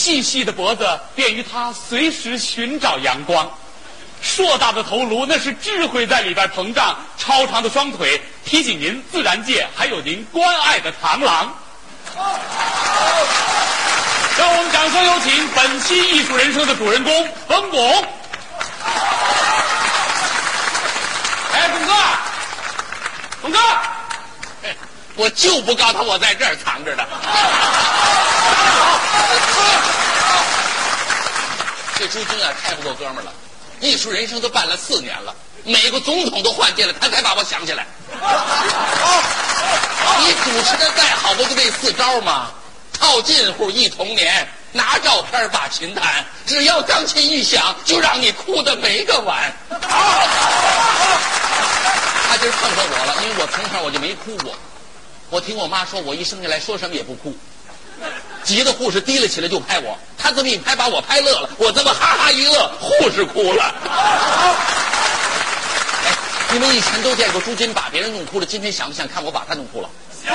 细细的脖子便于他随时寻找阳光，硕大的头颅那是智慧在里边膨胀，超长的双腿提醒您自然界还有您关爱的螳螂。让我们掌声有请本期艺术人生的主人公冯巩。哎，巩哥，巩哥，我就不告诉他我在这儿藏着呢。这朱军啊，太不够哥们儿了！艺术人生都办了四年了，美国总统都换届了，他才把我想起来。你主持的再好，不就这四招吗？套近乎忆童年，拿照片把琴弹，只要钢琴一响，就让你哭的没个完。他今儿碰上我了，因为我从小我就没哭过。我听我妈说，我一生下来说什么也不哭。急的护士提了起来就拍我，他这么一拍把我拍乐了，我这么哈哈一乐，护士哭了。哎，你们以前都见过朱军把别人弄哭了，今天想不想看我把他弄哭了？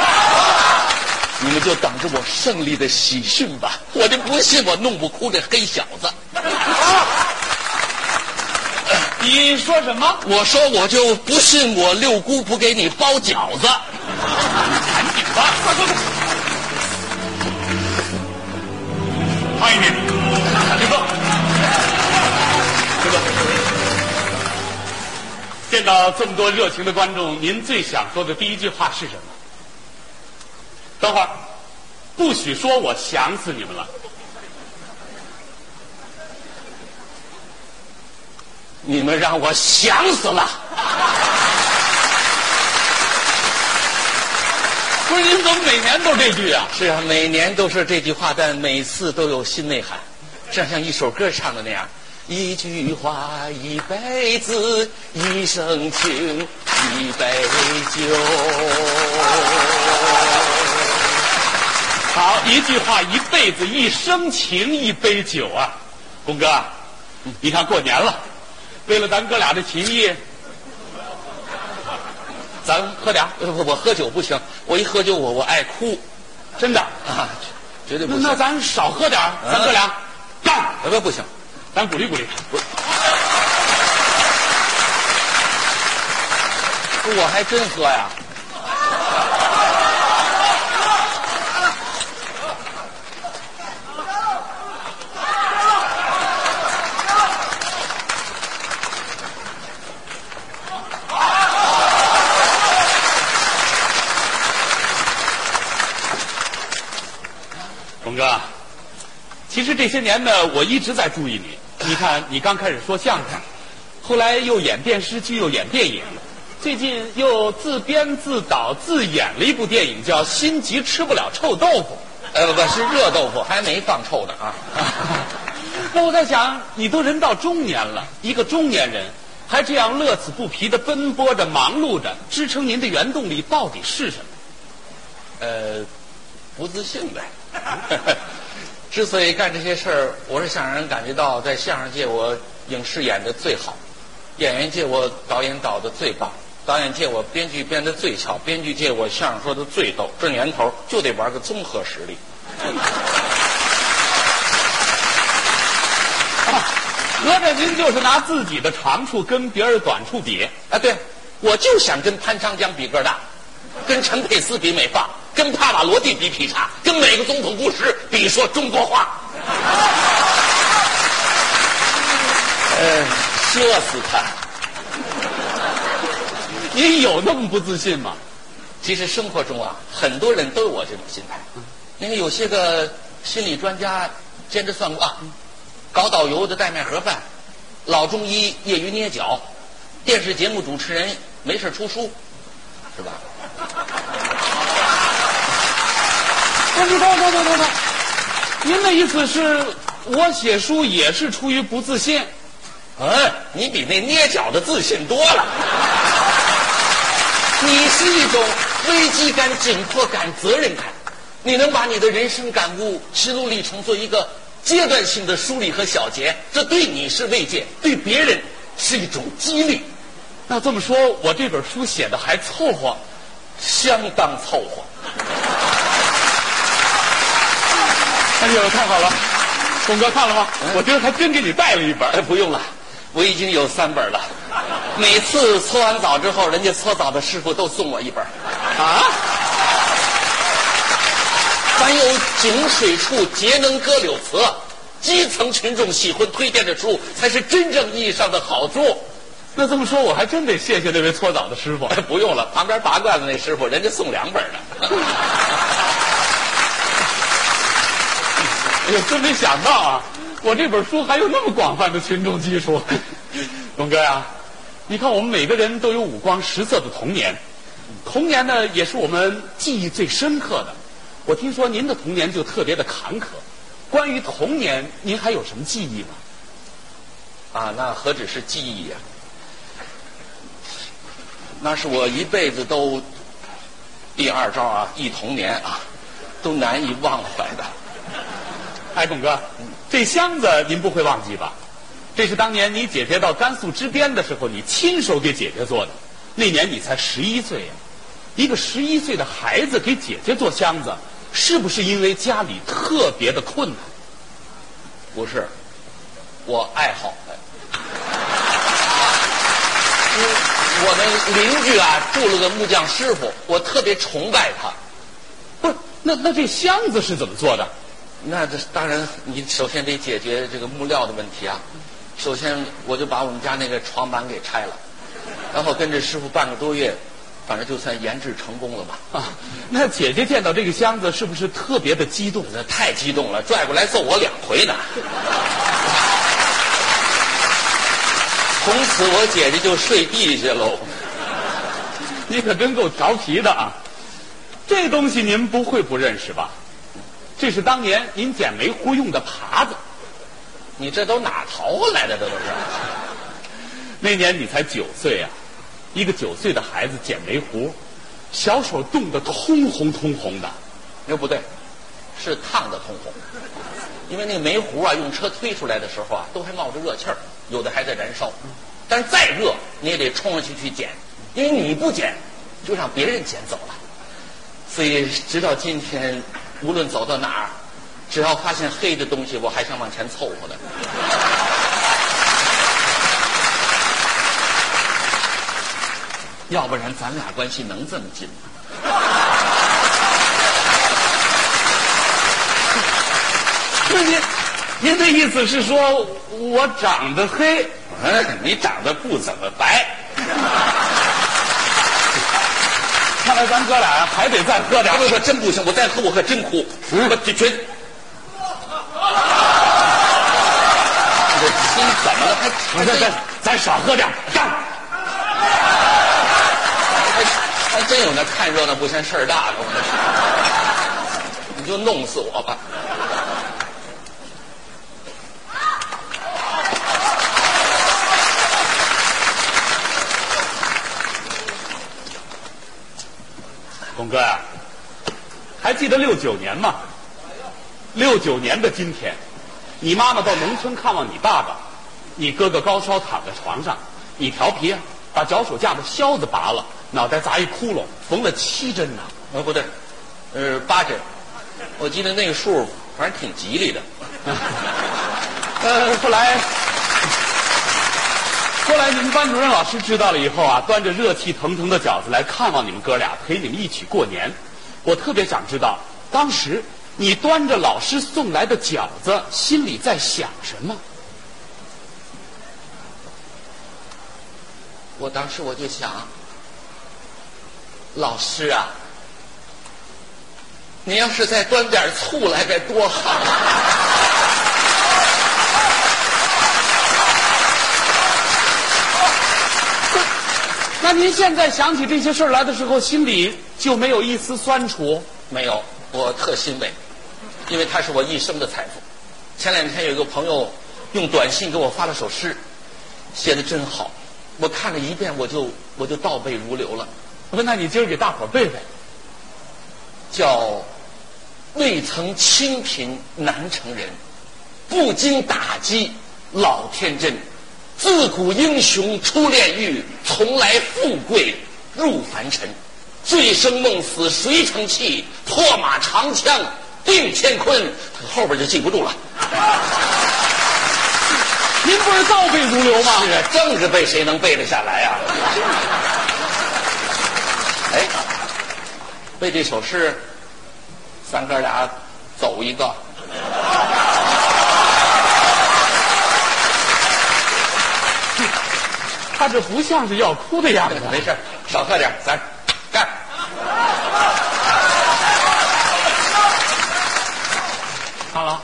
你们就等着我胜利的喜讯吧！我就不信我弄不哭这黑小子。你说什么？我说我就不信我六姑不给你包饺子。赶紧吧，快快快！慢一点，请坐，请坐。见到这么多热情的观众，您最想说的第一句话是什么？等会儿，不许说我想死你们了。你们让我想死了。不是您怎么每年都这句啊？是啊，每年都是这句话，但每次都有新内涵，这像一首歌唱的那样：一句话，一辈子，一生情，一杯酒。好，一句话，一辈子，一生情，一杯酒啊！龚哥，你看过年了，为了咱哥俩的情谊，咱喝点儿呃不，我喝酒不行，我一喝酒我我爱哭真的。啊，绝对不那行。那咱少喝点儿咱哥俩干，呃不不行，咱鼓励鼓励。我还真喝呀。龙哥，其实这些年呢，我一直在注意你。你看，你刚开始说相声，后来又演电视剧，又演电影，最近又自编自导自演了一部电影，叫《心急吃不了臭豆腐呃不不是热豆腐，还没放臭呢啊。》。那我在想，你都人到中年了，一个中年人还这样乐此不疲的奔波着、忙碌着，支撑您的原动力到底是什么？呃，不自信呗。之所以干这些事儿，我是想让人感觉到，在相声界我影视演的最好，演员界我导演导的最棒，导演界我编剧编的最巧，编剧界我相声说的最逗。这年头就得玩个综合实力。合着您就是拿自己的长处跟别人短处比。啊，对，我就想跟潘长江比个儿大，跟陈佩斯比美发，跟帕瓦罗蒂比劈叉，跟每个总统布什比说中国话。呃，射死他！你有那么不自信吗？其实生活中啊，很多人都有我这种心态。因为有些个心理专家兼职算过啊，搞导游的带卖盒饭，老中医业余捏脚，电视节目主持人没事出书，是吧？不是，等等等等等，您的意思是我写书也是出于不自信？嗯，你比那捏脚的自信多了。你是一种危机感、紧迫感、责任感，你能把你的人生感悟、心路历程做一个阶段性的梳理和小结，这对你是慰藉，对别人是一种激励，那这么说，我这本书写的还凑合。相当凑合。哎呦，太好了！东哥看了吗？我今儿还真给你带了一本。哎，不用了，我已经有三本了。每次搓完澡之后，人家搓澡的师傅都送我一本。啊？凡有井水处，节能歌柳词。基层群众喜欢推荐的书，才是真正意义上的好书。那这么说，我还真得谢谢那位搓澡的师傅。哎，不用了，旁边拔罐子那师傅，人家送两本呢。哎呦，真没想到啊！我这本书还有那么广泛的群众基础。龙哥呀，你看我们每个人都有五光十色的童年，童年呢也是我们记忆最深刻的。我听说您的童年就特别的坎坷，关于童年，您还有什么记忆吗？啊，那何止是记忆呀、那是我一辈子都第二招啊，忆童年啊，都难以忘怀的。哎，董哥，这箱子您不会忘记吧？这是当年你姐姐到甘肃支边的时候，你亲手给姐姐做的。那年你才十一岁呀、一个十一岁的孩子给姐姐做箱子，是不是因为家里特别的困难？不是，我爱好。我们邻居啊住了个木匠师傅，我特别崇拜他。不是，那那这箱子是怎么做的？那这当然，你首先得解决这个木料的问题啊。首先，我就把我们家那个床板给拆了，然后跟着师傅半个多月，反正就算研制成功了吧。啊，那姐姐见到这个箱子是不是特别的激动？那太激动了，拽过来揍我两回呢。从此我姐姐就睡地下喽。你可真够调皮的啊！这东西您不会不认识吧？这是当年您捡煤灰用的耙子。你这都哪淘回来的？这都是。那年你才九岁啊，一个九岁的孩子捡煤糊，小手冻得通红通红的。那不对，是烫的通红。因为那个煤糊啊，用车推出来的时候啊，都还冒着热气儿，有的还在燃烧。但是再热，你也得冲上去去捡，因为你不捡，就让别人捡走了。所以直到今天，无论走到哪儿，只要发现黑的东西，我还想往前凑合的。要不然咱俩关系能这么近吗？不是您，您的意思是说我长得黑？嗯，你长得不怎么白。看来咱哥俩还得再喝点不。不不，真不行，我再喝我可真哭。嗯我这全。这心怎么了？还咱咱咱少喝点，干！还真有那看热闹不嫌事儿大的，我。你就弄死我吧！董哥呀、还记得六九年吗？六九年的今天，你妈妈到农村看望你爸爸，你哥哥高烧躺在床上，你调皮啊，把脚手架的销子拔了，脑袋砸一窟窿，缝了七针呢、呃，不对，呃，八针。我记得那个数，反正挺吉利的。呃，后来，后来你们班主任老师知道了以后啊，端着热气腾腾的饺子来看望你们哥俩，陪你们一起过年。我特别想知道，当时你端着老师送来的饺子，心里在想什么？我当时我就想，老师啊，你要是再端点醋来该多好那您现在想起这些事儿来的时候，心里就没有一丝酸楚？没有，我特欣慰，因为它是我一生的财富。前两天有一个朋友用短信给我发了首诗，写的真好，我看了一遍，我就我就倒背如流了，我说，那你今儿给大伙儿背背。叫“未曾清贫难成人，不经打击老天真。自古英雄出炼狱，从来富贵入凡尘。醉生梦死谁成器？破马长枪定乾坤。后边就记不住了。您不是倒背如流吗？是啊，政治背谁能背得下来啊、哎，背这首诗，咱哥俩走一个。他这不像是要哭的样子。没事，少喝点，咱干。好了，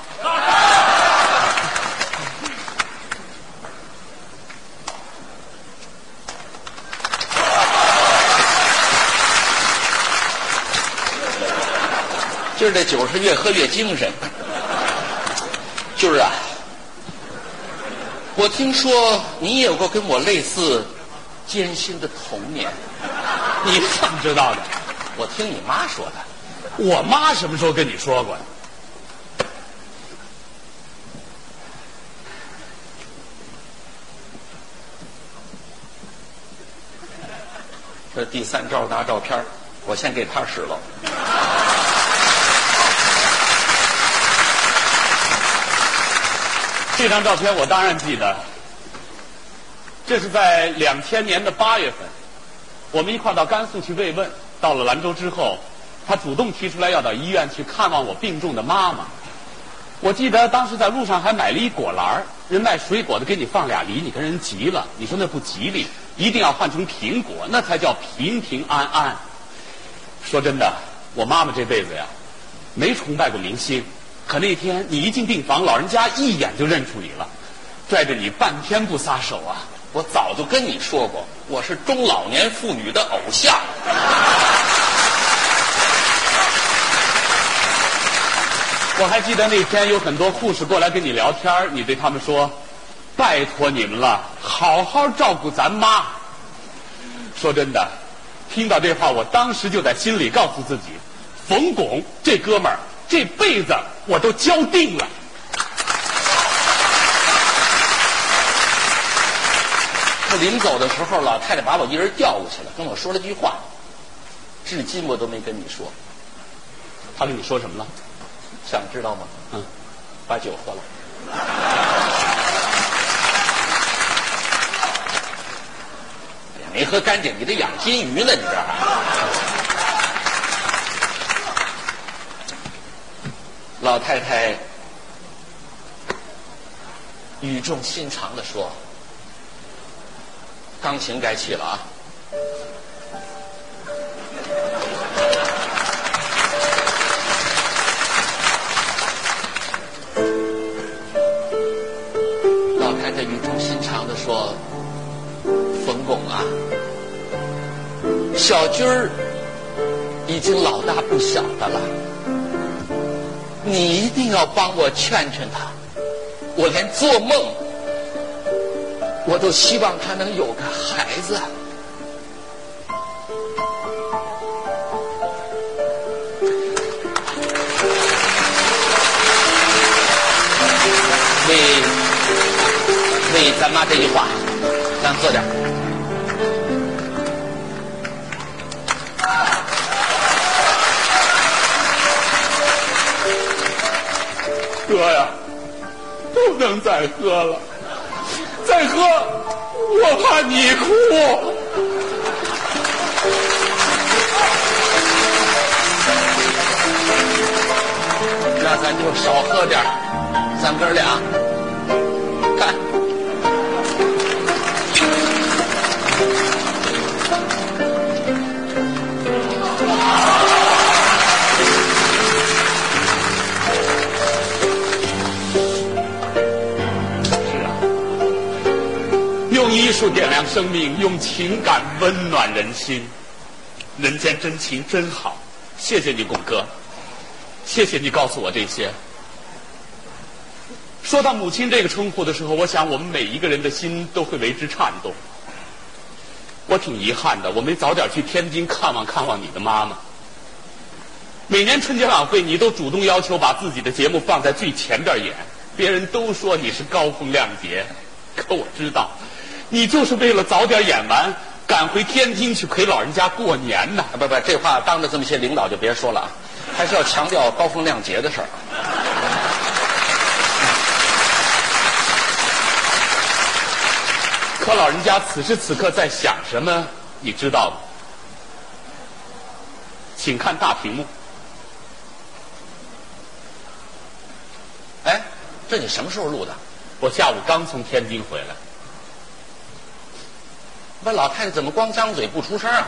今儿这酒是越喝越精神。就是啊，我听说你也有过跟我类似艰辛的童年，你怎么知道的？我听你妈说的。我妈什么时候跟你说过？这第三招拿照片儿我先给他使了。这张照片我当然记得，这是在两千年的八月份，我们一块到甘肃去慰问。到了兰州之后，他主动提出来要到医院去看望我病重的妈妈。我记得当时在路上还买了一果篮儿人卖水果的给你放俩梨，你跟人急了，你说那不吉利，一定要换成苹果，那才叫平平安安。说真的，我妈妈这辈子呀，没崇拜过明星。可那天你一进病房，老人家一眼就认出你了，拽着你半天不撒手啊！我早就跟你说过，我是中老年妇女的偶像。我还记得那天有很多护士过来跟你聊天你对他们说：“拜托你们了，好好照顾咱妈。”说真的，听到这话，我当时就在心里告诉自己：冯巩这哥们儿这辈子我都交定了。他临走的时候，老太太把我一人调过去了，跟我说了句话，至今我都没跟你说，他跟你说什么了？想知道吗？嗯，把酒喝了。哎呀，没喝干净，你这养金鱼呢？你这还？老太太语重心长的说：“钢琴该起了啊。”老太太语重心长的说：“冯巩啊，小军儿已经老大不小的了，你一定要帮我劝劝他。我连做梦，我都希望他能有个孩子。”为为咱妈这句话，咱喝点呀，不能再喝了，再喝我怕你哭。那咱就少喝点咱哥俩就点亮生命，用情感温暖人心，人间真情真好。谢谢你，巩哥，谢谢你告诉我这些。说到母亲这个称呼的时候，我想我们每一个人的心都会为之颤动。我挺遗憾的，我没早点去天津看望看望你的妈妈。每年春节晚会，你都主动要求把自己的节目放在最前边演，别人都说你是高风亮节，可我知道，你就是为了早点演完，赶回天津去陪老人家过年呢。啊，不不，这话当着这么些领导就别说了啊，还是要强调高风亮节的事儿。可老人家此时此刻在想什么，你知道吗？请看大屏幕。哎，这你什么时候录的？我下午刚从天津回来。问老太太怎么光张嘴不出声啊？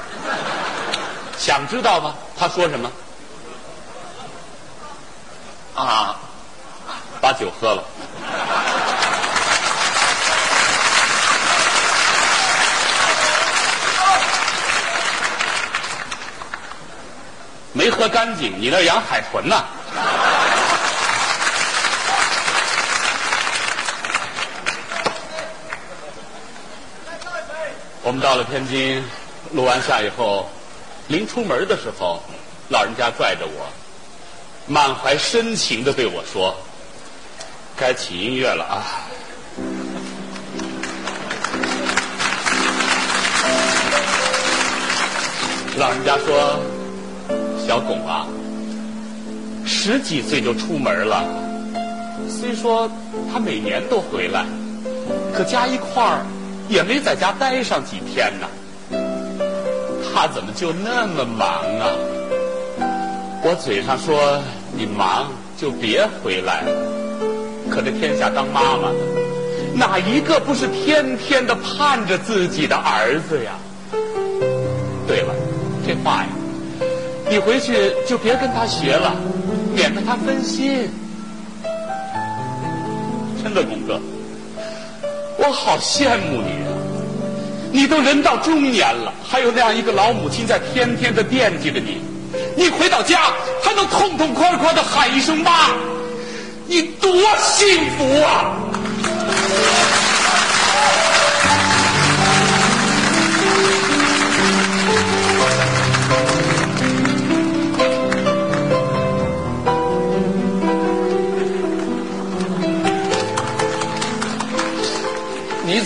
想知道吗？她说什么？啊，把酒喝了。没喝干净，你那养海豚呢？我们到了天津，录完下以后，临出门的时候，老人家拽着我，满怀深情的对我说：“该起音乐了啊！”老人家说。小巩啊，十几岁就出门了。虽说他每年都回来，可加一块儿也没在家待上几天呢。他怎么就那么忙啊？我嘴上说你忙就别回来了，可这天下当妈妈的，哪一个不是天天的盼着自己的儿子呀？对了，这话呀。你回去就别跟他学了，免得他分心。真的，巩哥，我好羡慕你啊！你都人到中年了，还有那样一个老母亲在天天的惦记着你。你回到家还能痛痛快快的喊一声妈，你多幸福啊！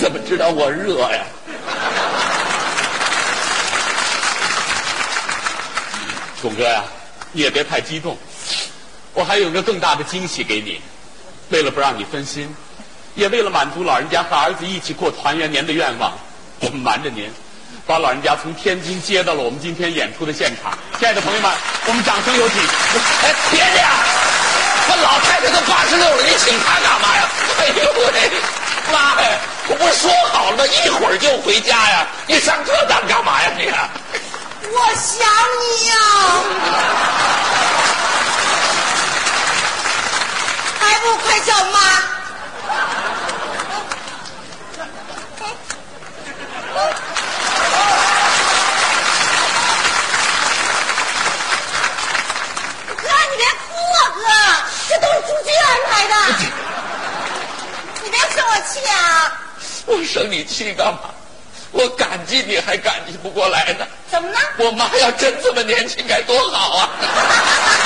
怎么知道我热呀？巩哥呀，你也别太激动，我还有个更大的惊喜给你。为了不让你分心，也为了满足老人家和儿子一起过团圆年的愿望，我们瞒着您，把老人家从天津接到了我们今天演出的现场。亲爱的朋友们，我们掌声有请！哎，别呀！我老太太都八十六了，你请她干嘛呀？哎呦喂！妈呀！我不是说好了吗？一会儿就回家呀！你上这当干嘛呀？你？我想你呀！还不快叫妈！哥，你别哭啊，哥！这都是朱军安排的。生我气啊！我生你气干嘛？我感激你还感激不过来呢。怎么呢？我妈要真这么年轻该多好啊！